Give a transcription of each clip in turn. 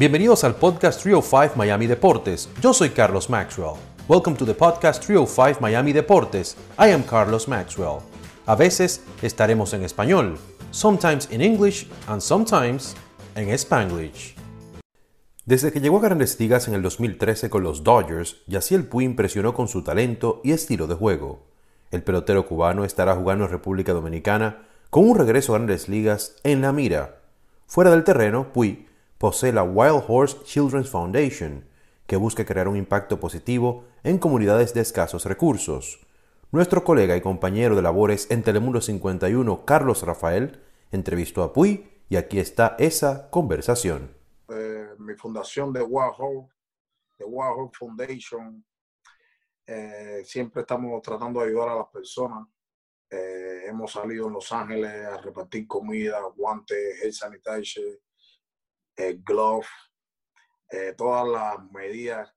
Bienvenidos al podcast 305 Miami Deportes. Yo soy Carlos Maxwell. Welcome to the podcast 305 Miami Deportes. I am Carlos Maxwell. A veces estaremos en español, sometimes in English and sometimes en Spanglish. Desde que llegó a Grandes Ligas en el 2013 con los Dodgers, Yaciel Puy impresionó con su talento y estilo de juego. El pelotero cubano estará jugando en República Dominicana con un regreso a Grandes Ligas en la mira. Fuera del terreno, Puy posee la Wild Horse Children's Foundation, que busca crear un impacto positivo en comunidades de escasos recursos. Nuestro colega y compañero de labores en Telemundo 51, Carlos Rafael, entrevistó a Puy y aquí está esa conversación. Eh, mi fundación de Wild Horse, de Wild Horse Foundation, eh, siempre estamos tratando de ayudar a las personas. Eh, hemos salido en Los Ángeles a repartir comida, guantes, gel sanitizer, el glove, eh, todas las medidas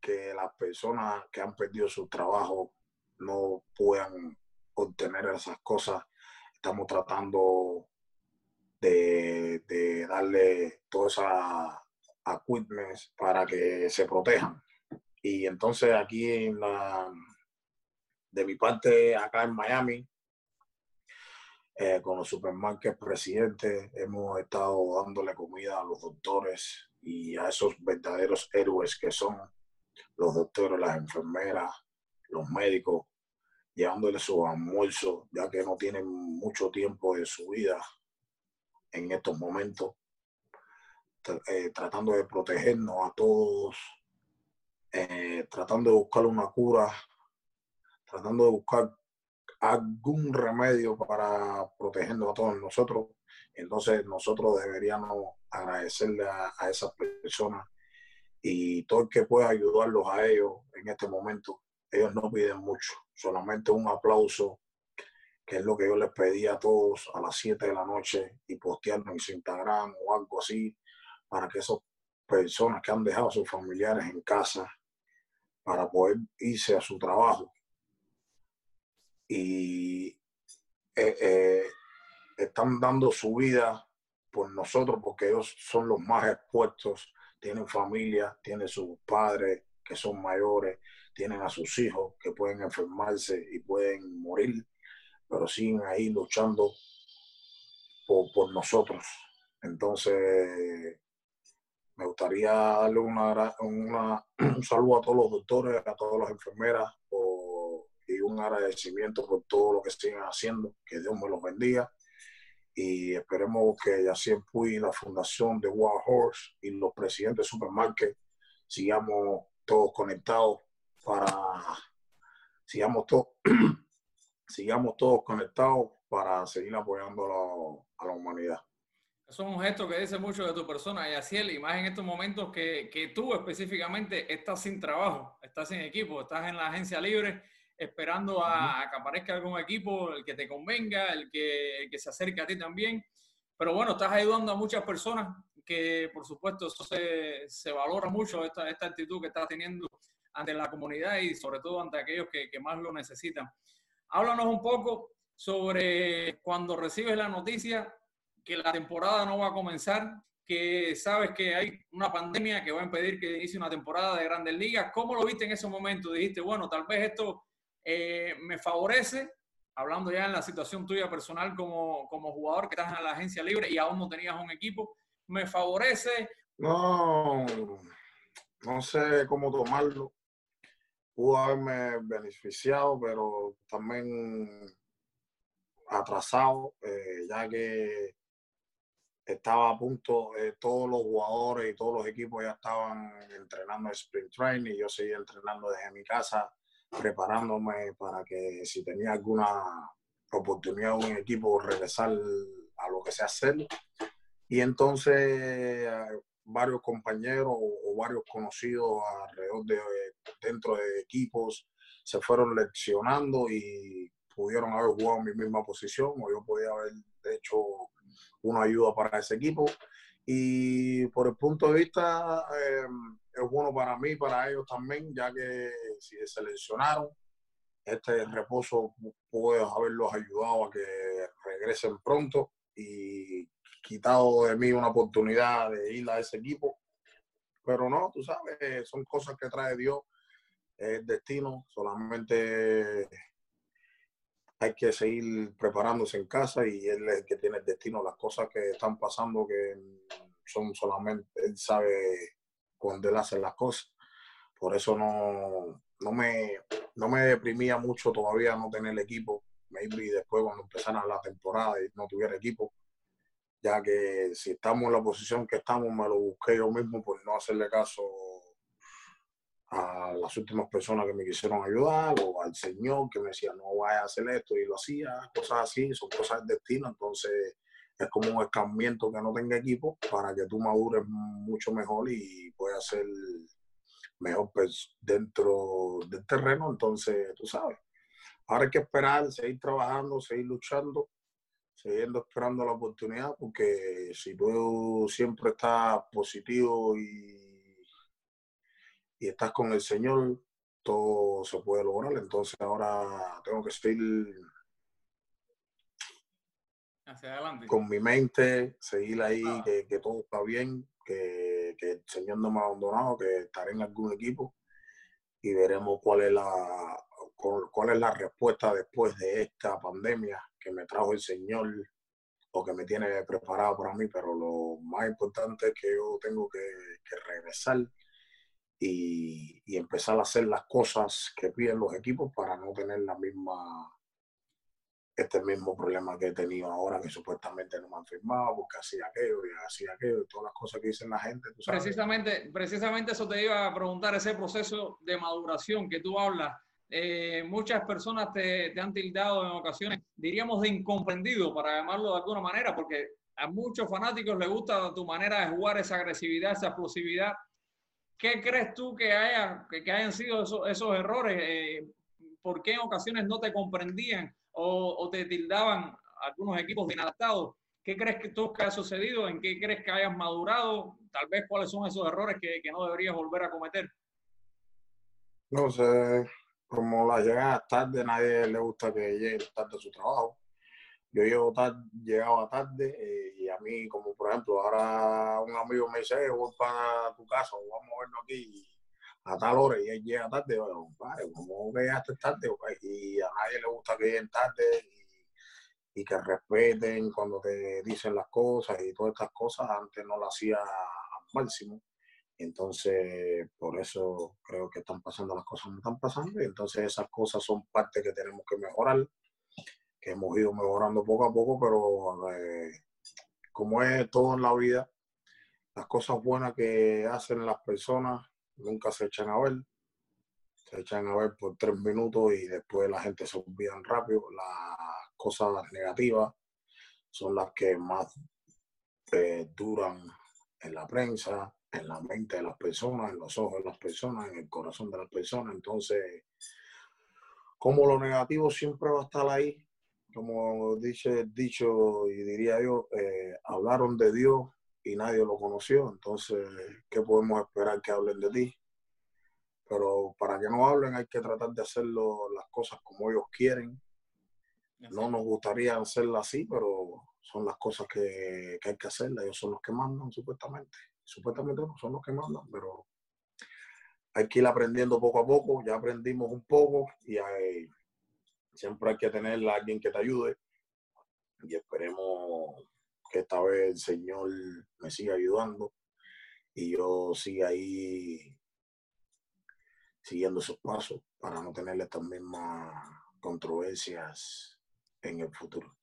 que las personas que han perdido su trabajo no puedan obtener esas cosas. Estamos tratando de, darle todas esas equipments para que se protejan. Y entonces aquí de mi parte, acá en Miami, eh, con los supermarkets presidentes, hemos estado dándole comida a los doctores y a esos verdaderos héroes que son los doctores, las enfermeras, los médicos, llevándoles su almuerzo, ya que no tienen mucho tiempo de su vida en estos momentos, eh, tratando de protegernos a todos, eh, tratando de buscar una cura, tratando de buscar algún remedio para protegernos a todos nosotros. Entonces nosotros deberíamos agradecerle a, esas personas y todo el que pueda ayudarlos a ellos en este momento. Ellos no piden mucho, solamente un aplauso, que es lo que yo les pedí a todos a las 7 de la noche y postearnos en su Instagram o algo así, para que esas personas que han dejado a sus familiares en casa para poder irse a su trabajo y eh, eh, están dando su vida por nosotros porque ellos son los más expuestos, tienen familia, tienen sus padres que son mayores, tienen a sus hijos que pueden enfermarse y pueden morir, pero siguen ahí luchando por, nosotros. Entonces, me gustaría darle una, un saludo a todos los doctores, a todas las enfermeras y un agradecimiento por todo lo que siguen haciendo. Que Dios me los bendiga. Y esperemos que Yacier Puy, la fundación de Wild Horse y los presidentes de Supermarket sigamos todos conectados para sigamos todos sigamos todos conectados para seguir apoyando a la, humanidad. Eso es un gesto que dice mucho de tu persona, Yaciel, y más en estos momentos que, que tú específicamente estás sin trabajo, estás sin equipo, estás en la agencia libre esperando a, que aparezca algún equipo, el que te convenga, el que, que, se acerque a ti también. Pero bueno, estás ayudando a muchas personas que, por supuesto, eso se, se valora mucho, esta, esta, actitud que estás teniendo ante la comunidad y sobre todo ante aquellos que, que más lo necesitan. Háblanos un poco sobre cuando recibes la noticia que la temporada no va a comenzar, que sabes que hay una pandemia que va a impedir que inicie una temporada de grandes ligas. ¿Cómo lo viste en ese momento? Dijiste, bueno, tal vez esto eh, me favorece, hablando ya en la situación tuya personal como, como jugador que estás en la agencia libre y aún no tenías un equipo, me favorece. No, no sé cómo tomarlo. Pudo haberme beneficiado, pero también atrasado, eh, ya que estaba a punto, eh, todos los jugadores y todos los equipos ya estaban entrenando en sprint training, yo seguía entrenando desde mi casa preparándome para que si tenía alguna oportunidad un equipo regresar a lo que sé hacer. Y entonces varios compañeros o, varios conocidos alrededor de dentro de equipos se fueron leccionando y pudieron haber jugado en mi misma posición o yo podía haber hecho una ayuda para ese equipo. Y por el punto de vista eh, es bueno para mí, para ellos también, ya que si seleccionaron, este reposo puede haberlos ayudado a que regresen pronto y quitado de mí una oportunidad de ir a ese equipo. Pero no, tú sabes, son cosas que trae Dios, es destino, solamente hay que seguir preparándose en casa y él es el que tiene el destino, las cosas que están pasando que son solamente, él sabe cuando él hace las cosas. Por eso no, no, me, no me deprimía mucho todavía no tener equipo. Maybe después cuando empezara la temporada y no tuviera equipo, ya que si estamos en la posición que estamos, me lo busqué yo mismo por no hacerle caso a las últimas personas que me quisieron ayudar o al Señor que me decía no vaya a hacer esto y lo hacía, cosas así, son cosas del destino, entonces es como un escambiento que no tenga equipo para que tú madures mucho mejor y puedas ser mejor pues, dentro del terreno, entonces tú sabes. Ahora hay que esperar, seguir trabajando, seguir luchando, siguiendo esperando la oportunidad, porque si tú siempre estás positivo y y estás con el Señor, todo se puede lograr. Entonces ahora tengo que seguir Hacia adelante. con mi mente, seguir ahí, ah. que, todo está bien, que, que, el Señor no me ha abandonado, que estaré en algún equipo y veremos cuál es la cuál es la respuesta después de esta pandemia que me trajo el Señor o que me tiene preparado para mí, pero lo más importante es que yo tengo que, que regresar y, empezar a hacer las cosas que piden los equipos para no tener la misma este mismo problema que he tenido ahora, que supuestamente no me han firmado porque hacía aquello y hacía aquello y todas las cosas que dicen la gente. Precisamente, precisamente eso te iba a preguntar, ese proceso de maduración que tú hablas. Eh, muchas personas te, te, han tildado en ocasiones, diríamos, de incomprendido, para llamarlo de alguna manera, porque a muchos fanáticos les gusta tu manera de jugar, esa agresividad, esa explosividad, ¿Qué crees tú que, haya, que, hayan sido esos, esos errores? Eh, ¿Por qué en ocasiones no te comprendían o, te tildaban algunos equipos de inadaptados? ¿Qué crees que tú que ha sucedido? ¿En qué crees que hayas madurado? Tal vez cuáles son esos errores que, que no deberías volver a cometer. No sé, como la llegada tarde, nadie le gusta que llegue tarde a su trabajo yo llego tarde, llegaba tarde eh, y a mí, como por ejemplo, ahora un amigo me dice, voy para tu casa, vamos a vernos aquí a tal hora y él llega tarde, bueno, ¿cómo llegaste tarde? Y a nadie le gusta que lleguen tarde y, que respeten cuando te dicen las cosas y todas estas cosas. Antes no lo hacía al máximo. Entonces, por eso creo que están pasando las cosas, no están pasando. Y entonces esas cosas son parte que tenemos que mejorar que hemos ido mejorando poco a poco, pero eh, como es todo en la vida, las cosas buenas que hacen las personas nunca se echan a ver. Se echan a ver por tres minutos y después la gente se olvida rápido. Las cosas negativas son las que más eh, duran en la prensa, en la mente de las personas, en los ojos de las personas, en el corazón de las personas. Entonces, como lo negativo siempre va a estar ahí, como dice dicho y diría yo, eh, hablaron de Dios y nadie lo conoció, entonces, ¿qué podemos esperar que hablen de ti? Pero para que no hablen hay que tratar de hacerlo las cosas como ellos quieren. No nos gustaría hacerlas así, pero son las cosas que, hay que hacer. Ellos son los que mandan, supuestamente. Supuestamente no son los que mandan, pero hay que ir aprendiendo poco a poco. Ya aprendimos un poco y hay, siempre hay que tener a alguien que te ayude y esperemos que esta vez el Señor me siga ayudando y yo siga ahí siguiendo sus pasos para no tener estas mismas controversias en el futuro.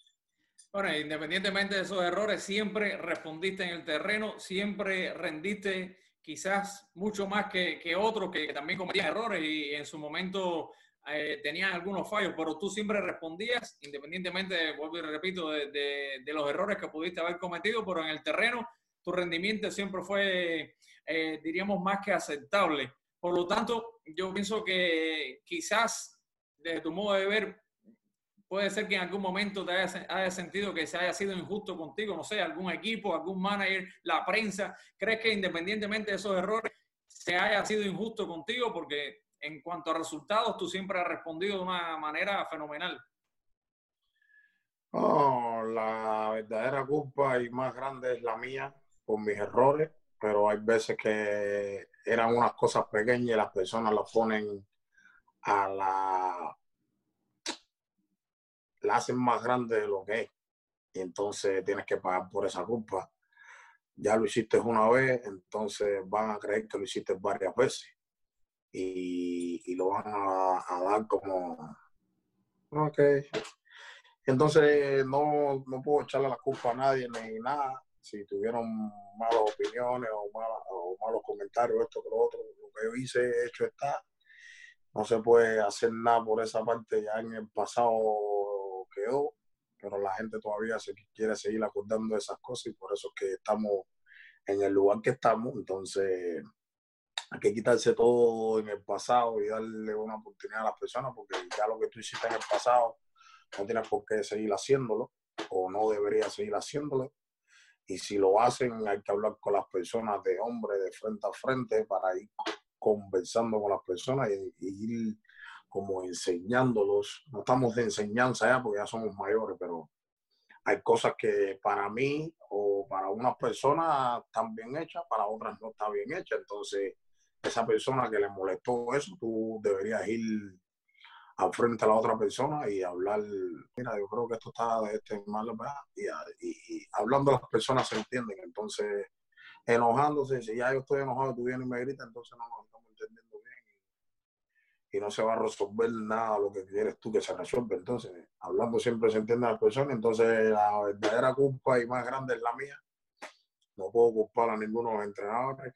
Bueno, independientemente de esos errores, siempre respondiste en el terreno, siempre rendiste quizás mucho más que, que otros que también cometían errores y en su momento eh, tenían algunos fallos, pero tú siempre respondías, independientemente, vuelvo y repito, de, los errores que pudiste haber cometido, pero en el terreno tu rendimiento siempre fue, eh, diríamos, más que aceptable. Por lo tanto, yo pienso que quizás, desde tu modo de ver, puede ser que en algún momento te haya, sentido que se haya sido injusto contigo, no sé, algún equipo, algún manager, la prensa. ¿Crees que independientemente de esos errores, se haya sido injusto contigo? Porque en cuanto a resultados, tú siempre has respondido de una manera fenomenal. la verdadera culpa y más grande es la mía por mis errores, pero hay veces que eran unas cosas pequeñas y las personas las ponen a la la hacen más grande de lo que es y entonces tienes que pagar por esa culpa. Ya lo hiciste una vez, entonces van a creer que lo hiciste varias veces y, lo van a, dar como, ok. Entonces no, no puedo echarle la culpa a nadie ni nada. Si tuvieron malas opiniones o, o malos comentarios, esto que lo otro, lo que yo hice, hecho está. No se puede hacer nada por esa parte, ya en el pasado quedó pero la gente todavía se quiere seguir acordando de esas cosas y por eso es que estamos en el lugar que estamos. Entonces, hay que quitarse todo en el pasado y darle una oportunidad a las personas porque ya lo que tú hiciste en el pasado no tienes por qué seguir haciéndolo o no deberías seguir haciéndolo. Y si lo hacen, hay que hablar con las personas de hombre, de frente a frente, para ir conversando con las personas y, ir como enseñándolos. No estamos de enseñanza ya porque ya somos mayores, pero hay cosas que para mí o para unas personas están bien hechas, para otras no está bien hecha. Entonces, esa persona que le molestó eso, tú deberías ir al frente a la otra persona y hablar, mira, yo creo que esto está de este mal, y, y, hablando las personas se entienden. Entonces, enojándose, si ya yo estoy enojado, tú vienes y me gritas, entonces no nos estamos entendiendo y no se va a resolver nada lo que quieres tú que se resuelve. Entonces, hablando siempre se entiende a la persona, entonces la verdadera culpa y más grande es la mía. No puedo culpar a ninguno de los entrenadores.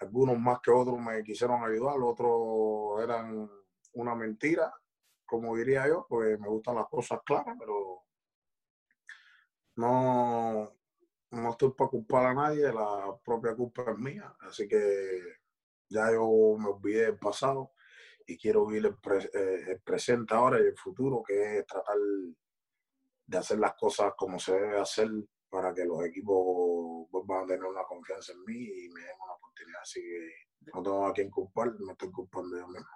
Algunos más que otros me quisieron ayudar, otros eran una mentira, como diría yo, pues me gustan las cosas claras, pero no, no estoy para culpar a nadie, la propia culpa es mía. Así que ya yo me olvidé del pasado y quiero vivir eh, el, presente ahora y el futuro, que es tratar de hacer las cosas como se debe hacer para que los equipos vuelvan a tener una confianza en mí y me den una oportunidad. Así que no tengo a quien culpar, me estoy culpando yo mismo.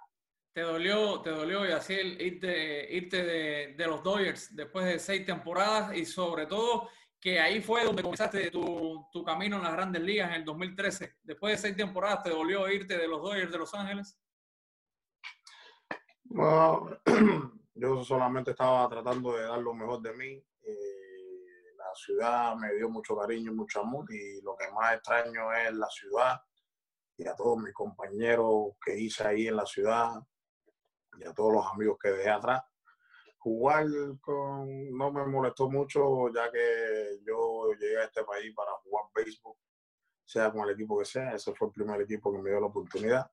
¿Te dolió, te dolió Yaciel, irte, irte de, de, los Dodgers después de seis temporadas y sobre todo que ahí fue donde comenzaste tu, tu camino en las grandes ligas en el 2013? Después de seis temporadas, ¿te dolió irte de los Dodgers de Los Ángeles? yo solamente estaba tratando de dar lo mejor de mí. Eh, la ciudad me dio mucho cariño mucho amor y lo que más extraño es la ciudad y a todos mis compañeros que hice ahí en la ciudad y a todos los amigos que dejé atrás. Jugar con, no me molestó mucho ya que yo llegué a este país para jugar béisbol, sea con el equipo que sea. Ese fue el primer equipo que me dio la oportunidad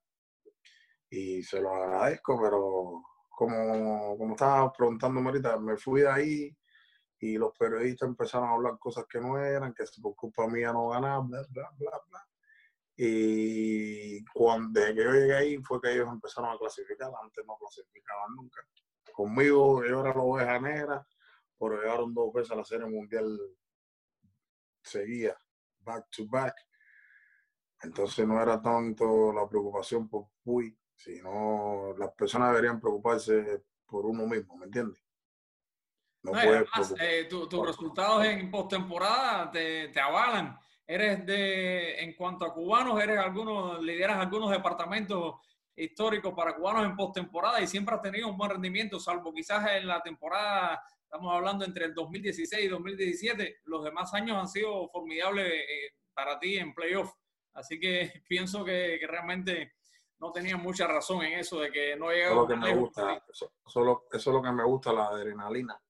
y se lo agradezco, pero como, como estaba preguntando ahorita, me fui de ahí y los periodistas empezaron a hablar cosas que no eran, que por culpa mía no ganaba, bla, bla, bla, bla. Y cuando desde que yo llegué ahí fue que ellos empezaron a clasificar, antes no clasificaban nunca. Conmigo yo era la oveja negra, pero llegaron dos veces a la Serie Mundial seguía, back to back. Entonces no era tanto la preocupación por Puy, no, las personas deberían preocuparse por uno mismo, ¿me entiendes? No, además, eh, tus resultados en postemporada te, te avalan. Eres de, en cuanto a cubanos, eres algunos, lideras algunos departamentos históricos para cubanos en postemporada y siempre has tenido un buen rendimiento, salvo quizás en la temporada, estamos hablando entre el 2016 y 2017, los demás años han sido formidables eh, para ti en playoff. Así que pienso que, que realmente no tenía mucha razón en eso de que no llegaba. Eso que me gusta, eso, eso, es lo que me gusta, la adrenalina.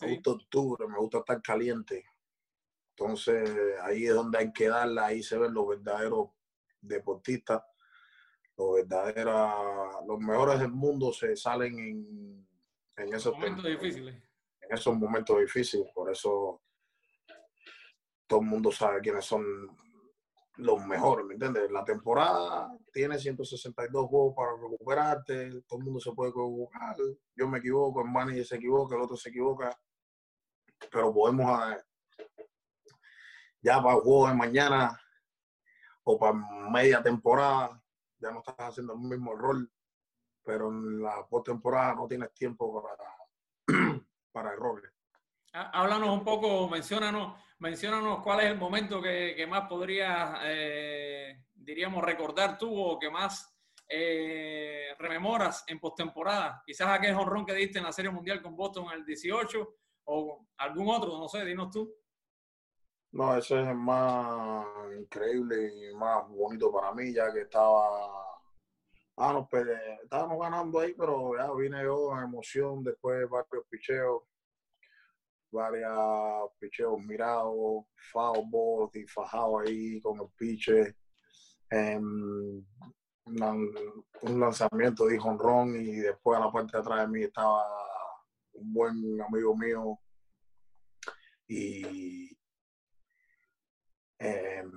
Me gusta octubre, me gusta estar caliente. Entonces ahí es donde hay que darla, ahí se ven los verdaderos deportistas, los verdaderos, los mejores del mundo se salen en, en esos momentos difíciles. En esos momentos difíciles, por eso todo el mundo sabe quiénes son los mejores, ¿me entiendes? La temporada tiene 162 juegos para recuperarte, todo el mundo se puede equivocar, yo me equivoco, el manager se equivoca, el otro se equivoca, pero podemos, ah, ya para el juego de mañana o para media temporada, ya no estás haciendo el mismo rol, pero en la postemporada no tienes tiempo para, para errores. Háblanos un poco, menciónanos, menciónanos cuál es el momento que, más podrías, eh, diríamos, recordar tú o que más eh, rememoras en postemporada. Quizás aquel honrón que diste en la Serie Mundial con Boston en el 18 o algún otro, no sé, dinos tú. No, ese es el más increíble y más bonito para mí, ya que estaba Ah, no, pues, estábamos ganando ahí, pero ya vine yo en emoción después de varios picheos, varios picheos mirados, foul y fajado ahí con el piche. un lanzamiento de honrón y después a la parte de atrás de mí estaba un buen amigo mío. Y em,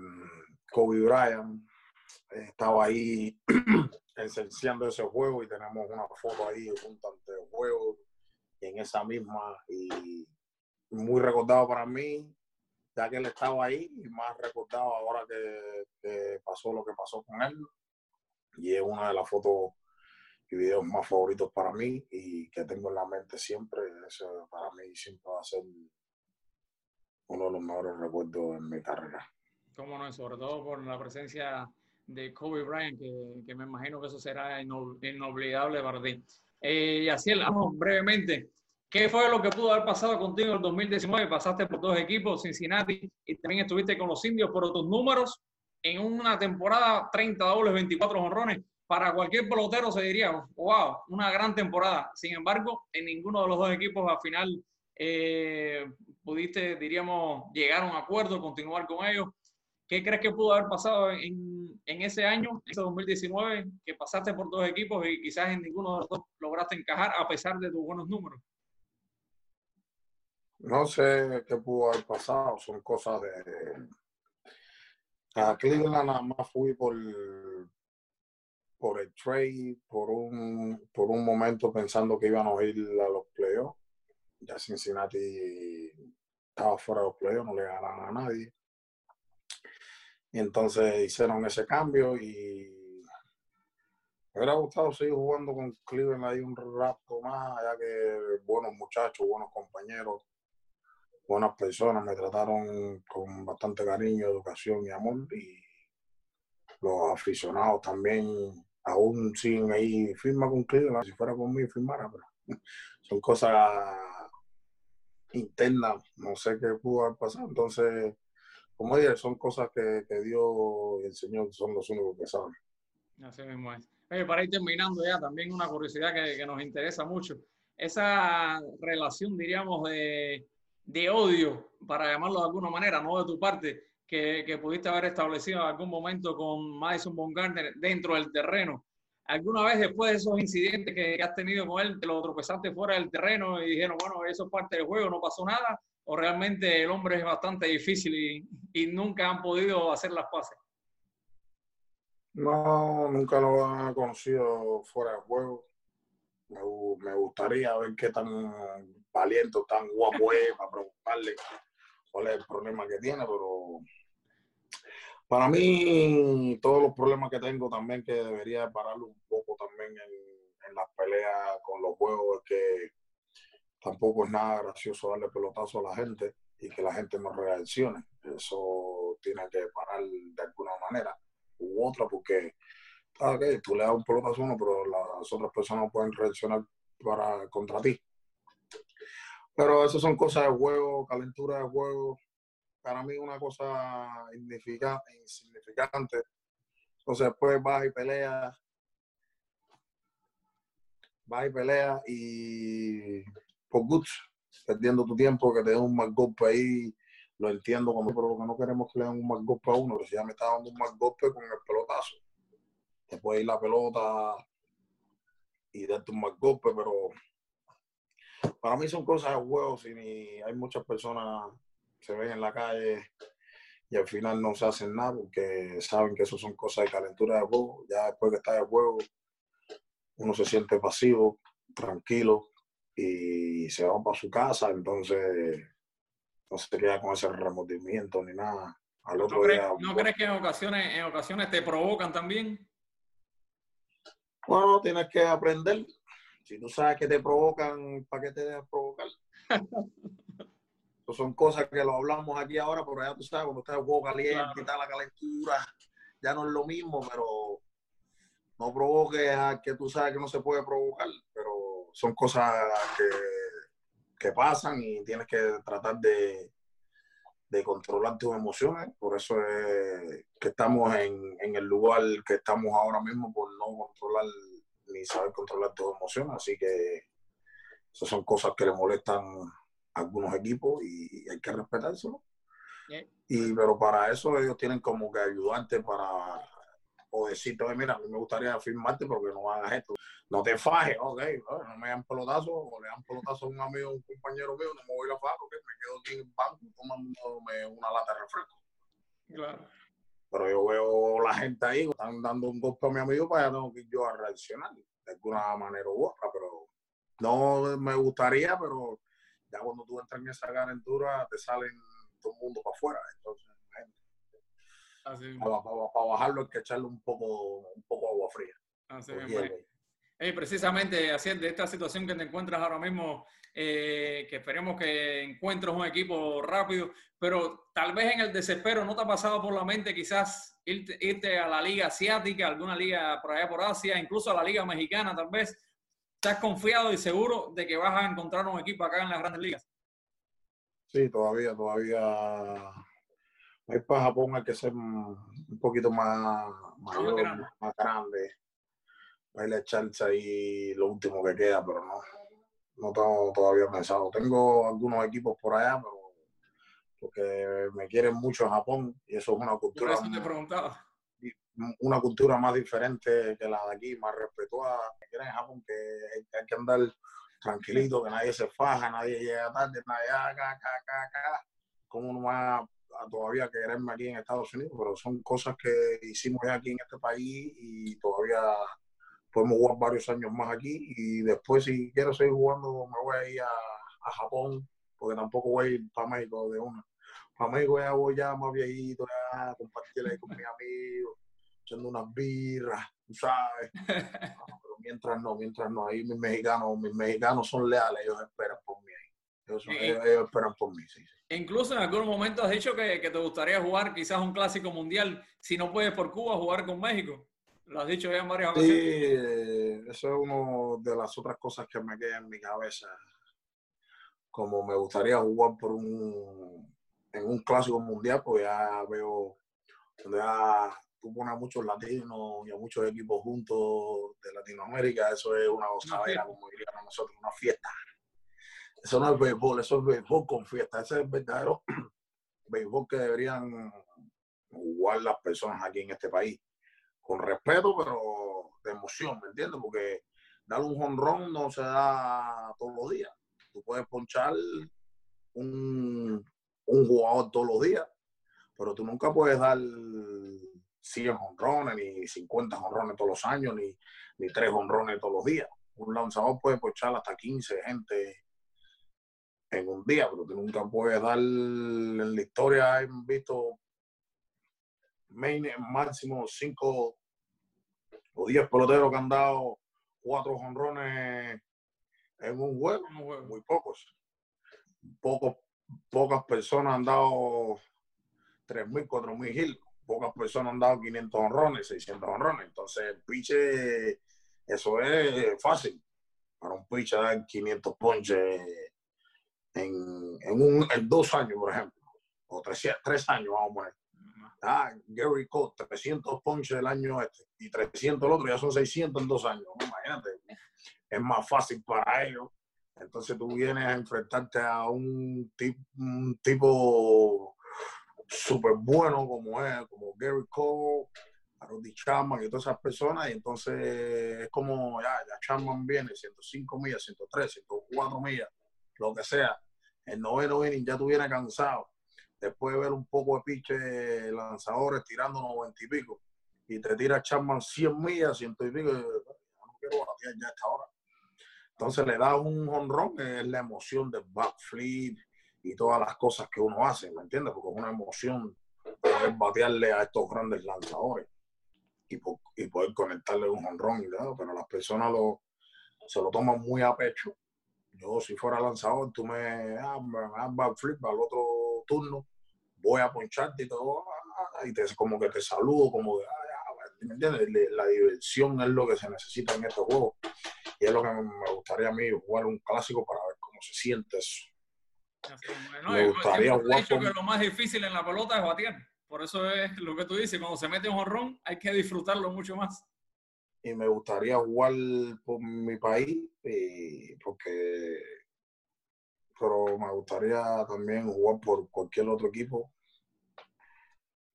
Kobe Bryant estaba ahí esenciando ese juego y tenemos una foto ahí junto ante el juego en esa misma y muy recordado para mí ya que él estaba ahí y más recordado ahora que, pasó lo que pasó con él. Y es una de las fotos y videos más favoritos para mí y que tengo en la mente siempre eso para mí siempre va a ser uno de los mejores recuerdos en mi carrera. Cómo no, sobre todo por la presencia de Kobe Bryant, que, me imagino que eso será inolvidable para ti. Eh, y así hablamos brevemente. ¿Qué fue lo que pudo haber pasado contigo en el 2019? Pasaste por dos equipos, Cincinnati, y también estuviste con los indios, por tus números en una temporada, 30 dobles, 24 honrones. Para cualquier pelotero se diría, wow, una gran temporada. Sin embargo, en ninguno de los dos equipos al final eh, pudiste, diríamos, llegar a un acuerdo, continuar con ellos. ¿Qué crees que pudo haber pasado en, ese año, en ese 2019, que pasaste por dos equipos y quizás en ninguno de los dos lograste encajar a pesar de tus buenos números? No sé qué pudo haber pasado, son cosas de... A Cleveland nada más fui por, por el trade, por un, por un momento pensando que iban a ir a los playoffs. Ya Cincinnati estaba fuera de los playoffs, no le ganaron a nadie. Y entonces hicieron ese cambio y me hubiera gustado seguir jugando con Cleveland ahí un rato más, ya que buenos muchachos, buenos compañeros, buenas personas, me trataron con bastante cariño, educación y amor. Y los aficionados también aún siguen ahí, firma con Cleveland, si fuera conmigo firmara, pero son cosas internas, no sé qué pudo haber pasado. Entonces, como dije, son cosas que, Dios y el Señor son los únicos que saben. Así mismo es. para ir terminando ya, también una curiosidad que, nos interesa mucho. Esa relación, diríamos, de, odio, para llamarlo de alguna manera, no de tu parte, que, pudiste haber establecido en algún momento con Madison Bumgarner dentro del terreno. ¿Alguna vez después de esos incidentes que has tenido con él, te lo tropezaste fuera del terreno y dijeron, bueno, eso es parte del juego, no pasó nada? o realmente el hombre es bastante difícil y, nunca han podido hacer las paces? No, nunca lo he conocido fuera de juego. Me, gustaría ver qué tan valiente, tan guapo es para preguntarle cuál es el problema que tiene, pero para mí todos los problemas que tengo también que debería pararlo un poco también en, las peleas con los juegos es que tampoco es nada gracioso darle pelotazo a la gente y que la gente no reaccione. Eso tiene que parar de alguna manera u otra, porque okay, tú le das un pelotazo a uno, pero las otras personas pueden reaccionar para, contra ti. Pero eso son cosas de juego, calentura de juego. Para mí una cosa insignificante. Entonces después vas y peleas. Vas y peleas y por gusto, perdiendo tu tiempo, que te den un mal golpe ahí, lo entiendo, como, pero que no queremos que le den un mal golpe a uno, pero si ya me está dando un mal golpe con el pelotazo, te puede ir la pelota y darte un mal golpe, pero para mí son cosas de juego, si hay muchas personas se ven en la calle y al final no se hacen nada porque saben que eso son cosas de calentura de juego, ya después que está de juego uno se siente pasivo, tranquilo, y se va para su casa, entonces no se queda con ese remordimiento ni nada. Al otro ¿No, crees, día, ¿No crees que en ocasiones, en ocasiones te provocan también? Bueno, tienes que aprender. Si tú sabes que te provocan, ¿para qué te dejas provocar? son cosas que lo hablamos aquí ahora, pero ya tú sabes, cuando está el juego caliente y está la calentura, ya no es lo mismo, pero no provoque a que tú sabes que no se puede provocar, pero son cosas que, que pasan y tienes que tratar de, de controlar tus emociones. Por eso es que estamos en, en, el lugar que estamos ahora mismo, por no controlar ni saber controlar tus emociones. Así que esas son cosas que le molestan a algunos equipos y hay que respetárselo. Y, pero para eso ellos tienen como que ayudarte para o decirte, mira, a mí me gustaría firmarte porque no hagas esto. No te fajes, ok, no, me dan pelotazo, o le dan pelotazo a un amigo, un compañero mío, no me voy a fajar porque me quedo aquí en el banco tomándome una lata de refresco. Claro. Pero yo veo la gente ahí, están dando un golpe a mi amigo para no que yo a reaccionar de alguna manera u otra, pero no me gustaría, pero ya cuando tú entras en esa calentura te salen todo el mundo para afuera. Entonces, para, bajarlo hay que echarle un poco, un poco agua fría. Así precisamente, así de esta situación que te encuentras ahora mismo, eh, que esperemos que encuentres un equipo rápido, pero tal vez en el desespero no te ha pasado por la mente quizás irte, irte a la liga asiática, alguna liga por allá por Asia, incluso a la liga mexicana tal vez. ¿Estás confiado y seguro de que vas a encontrar un equipo acá en las grandes ligas? Sí, todavía, todavía Ahí para Japón hay que ser un poquito más mayor, más grande. Para ir a echarse ahí lo último que queda, pero no, no tengo todavía pensado. Tengo algunos equipos por allá, pero porque me quieren mucho en Japón y eso es una cultura. Una cultura más diferente que la de aquí, más respetuosa. Me quieren en Japón que hay, que andar tranquilito, que nadie se faja, nadie llega tarde, nadie acá, acá, acá, acá. Como uno va todavía quererme aquí en Estados Unidos, pero son cosas que hicimos ya aquí en este país y todavía podemos jugar varios años más aquí y después si quiero seguir jugando me voy a ir a, Japón porque tampoco voy a ir para México de una. Para México ya voy ya más viejito, ya compartir ahí con mis amigos, echando unas birras, ¿sabes? pero mientras no, mientras no, ahí mis mexicanos, mis mexicanos son leales, ellos esperan por mí ahí. Ellos, ellos esperan por mí, sí, sí. Incluso en algún momento has dicho que, te gustaría jugar quizás un clásico mundial, si no puedes por Cuba, jugar con México. Lo has dicho ya en varias ocasiones. Sí, eso es una de las otras cosas que me quedan en mi cabeza. Como me gustaría jugar por un, en un clásico mundial, pues ya veo donde ya tú pones a muchos latinos y a muchos equipos juntos de Latinoamérica, eso es una gozadera, como diríamos nosotros, una fiesta. Eso no es béisbol, eso es béisbol con fiesta. Ese es el verdadero béisbol que deberían jugar las personas aquí en este país. Con respeto, pero de emoción, ¿me entiendes? Porque dar un jonrón no se da todos los días. Tú puedes ponchar un, un jugador todos los días, pero tú nunca puedes dar 100 honrones, ni 50 honrones todos los años, ni, ni 3 honrones todos los días. Un lanzador puede ponchar hasta 15 gente en un día, pero tú nunca puedes dar en la historia, hemos visto máximo cinco o diez peloteros que han dado cuatro jonrones en un juego, muy pocos. Pocos, pocas personas han dado 3.000, 4.000 hits. Pocas personas han dado 500 honrones, 600 honrones. Entonces, el piche, eso es fácil. Para un piche dar 500 ponches en, en, un, en dos años, por ejemplo, o tres, tres años, vamos a poner. Ah, Gary Cole, 300 ponches el año este y 300 el otro, ya son 600 en dos años. Imagínate, es más fácil para ellos. Entonces tú vienes a enfrentarte a un, tip, un tipo súper bueno como es, como Gary Cole, a Rudy Chapman y todas esas personas. Y entonces es como ya, ya Chapman viene 105 millas, 103, 104 millas, lo que sea el noveno inning ya tuviera cansado, después de ver un poco de piche lanzadores tirando 90 y pico, y te tira Chapman 100 millas, ciento y pico, no quiero batear ya a esta hora. Entonces le da un honrón, es la emoción del backflip y todas las cosas que uno hace, ¿me entiendes? Porque es una emoción poder batearle a estos grandes lanzadores y, poder conectarle un honrón, pero las personas se lo toman muy a pecho Yo, si fuera lanzador, tú me, ah, me das flip al otro turno, voy a poncharte y todo, ah, y te, como que te saludo, como de, ¿me entiendes? La diversión es lo que se necesita en estos juegos. Y es lo que me gustaría a mí, jugar un clásico para ver cómo se siente eso. me gustaría jugar. Con... que lo más difícil en la pelota es batear. Por eso es lo que tú dices, cuando se mete un jorrón hay que disfrutarlo mucho más. Y me gustaría jugar por mi país, porque pero me gustaría también jugar por cualquier otro equipo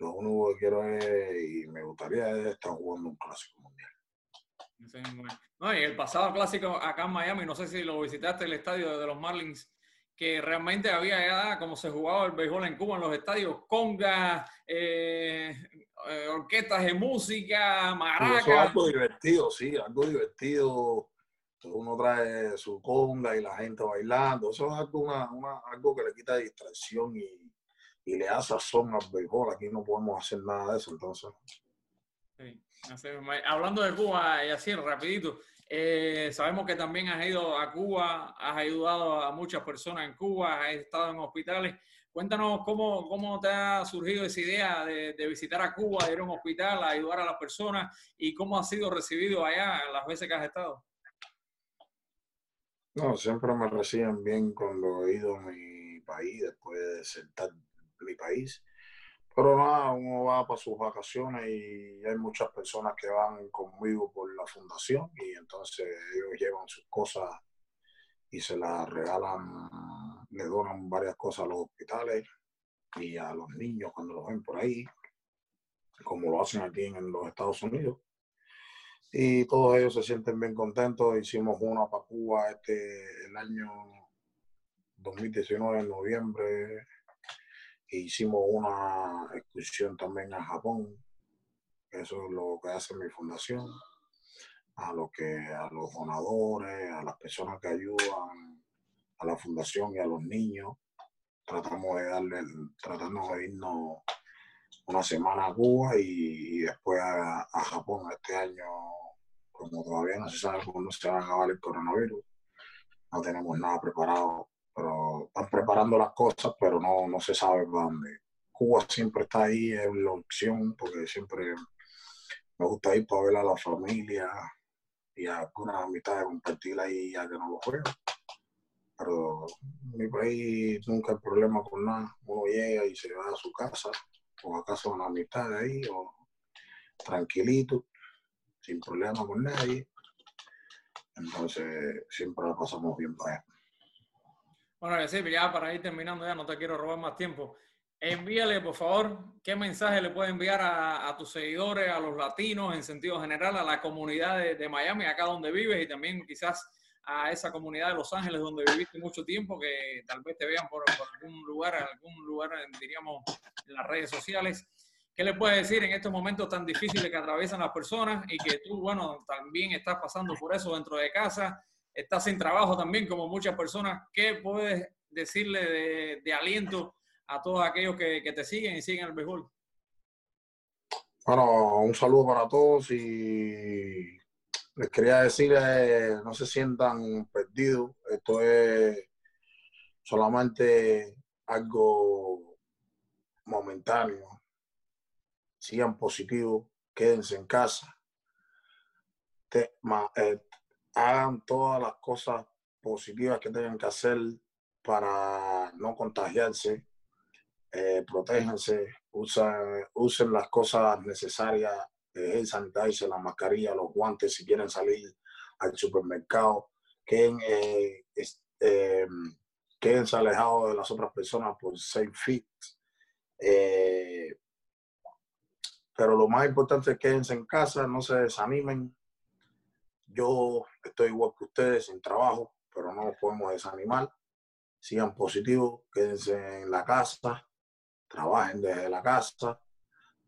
lo único que quiero es, y me gustaría estar jugando un clásico mundial. no, y el pasado clásico acá en Miami, no sé si lo visitaste el estadio de los Marlins, que realmente había ya como se jugaba el béisbol en Cuba en los estadios, congas, eh, eh, orquestas de música, maracas. Eso es algo divertido, sí, algo divertido. Uno trae su conga y la gente bailando. Eso es algo, algo que le quita distracción y, y le da sazón al béisbol. Aquí no podemos hacer nada de eso, entonces. Hablando de Cuba, y así rapidito, eh, sabemos que también has ido a Cuba, has ayudado a muchas personas en Cuba, has estado en hospitales. Cuéntanos cómo, cómo te ha surgido esa idea de, visitar a Cuba, de ir a un hospital, ayudar a las personas y cómo ha sido recibido allá las veces que has estado. No, siempre me reciben bien cuando he ido a mi país después de sentar mi país. Pero nada, uno va para sus vacaciones y hay muchas personas que van conmigo por la fundación y entonces ellos llevan sus cosas y se las regalan, le donan varias cosas a los hospitales y a los niños cuando los ven por ahí, como lo hacen aquí en los Estados Unidos. Y todos ellos se sienten bien contentos. Hicimos una para Cuba este, el año 2019, en noviembre, hicimos una excursión también a Japón. Eso es lo que hace mi fundación. A, lo que, a los donadores, a las personas que ayudan a la fundación y a los niños. Tratamos de darle, tratamos de irnos una semana a Cuba y, después a, a, Japón este año, como todavía no se sabe cuándo se va a acabar el coronavirus. No tenemos nada preparado pero están preparando las cosas, pero no, no se sabe dónde. Cuba siempre está ahí en la opción, porque siempre me gusta ir para ver a la familia y a algunas amistades compartir ahí ya que no lo juego. Pero mi país nunca hay problema con nada. Uno llega y se va a su casa, o a casa de una amistad ahí, o tranquilito, sin problema con nadie. Entonces siempre la pasamos bien para allá. Bueno, sí, ya para ir terminando, ya no te quiero robar más tiempo. Envíale, por favor, qué mensaje le puedes enviar a, tus seguidores, a los latinos en sentido general, a la comunidad de, Miami, acá donde vives, y también quizás a esa comunidad de Los Ángeles donde viviste mucho tiempo, que tal vez te vean por, algún lugar, algún lugar, diríamos, en las redes sociales. ¿Qué le puedes decir en estos momentos tan difíciles que atraviesan las personas y que tú, bueno, también estás pasando por eso dentro de casa? estás sin trabajo también, como muchas personas. ¿Qué puedes decirle de, aliento a todos aquellos que, te siguen y siguen el béisbol? Bueno, un saludo para todos y les quería decir, no se sientan perdidos. Esto es solamente algo momentáneo. Sigan positivos, quédense en casa. Eh, hagan todas las cosas positivas que tengan que hacer para no contagiarse, eh, usen, usen las cosas necesarias, el sanitizer, la mascarilla, los guantes si quieren salir al supermercado, queden, eh, eh, quédense alejados de las otras personas por safe fit. Eh, pero lo más importante es quédense en casa, no se desanimen, yo estoy igual que ustedes sin trabajo, pero no nos podemos desanimar. Sigan positivos, quédense en la casa, trabajen desde la casa,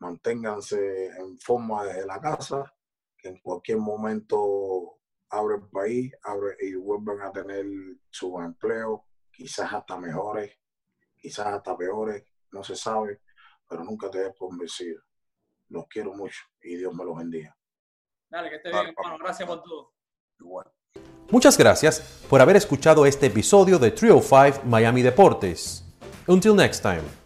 manténganse en forma desde la casa, que en cualquier momento abre el país abre y vuelven a tener su empleo, quizás hasta mejores, quizás hasta peores, no se sabe, pero nunca te des por vencido. Los quiero mucho y Dios me los bendiga. Dale, que esté bien, hermano. Gracias por todo. Igual. Muchas gracias por haber escuchado este episodio de 305 Miami Deportes. Until next time.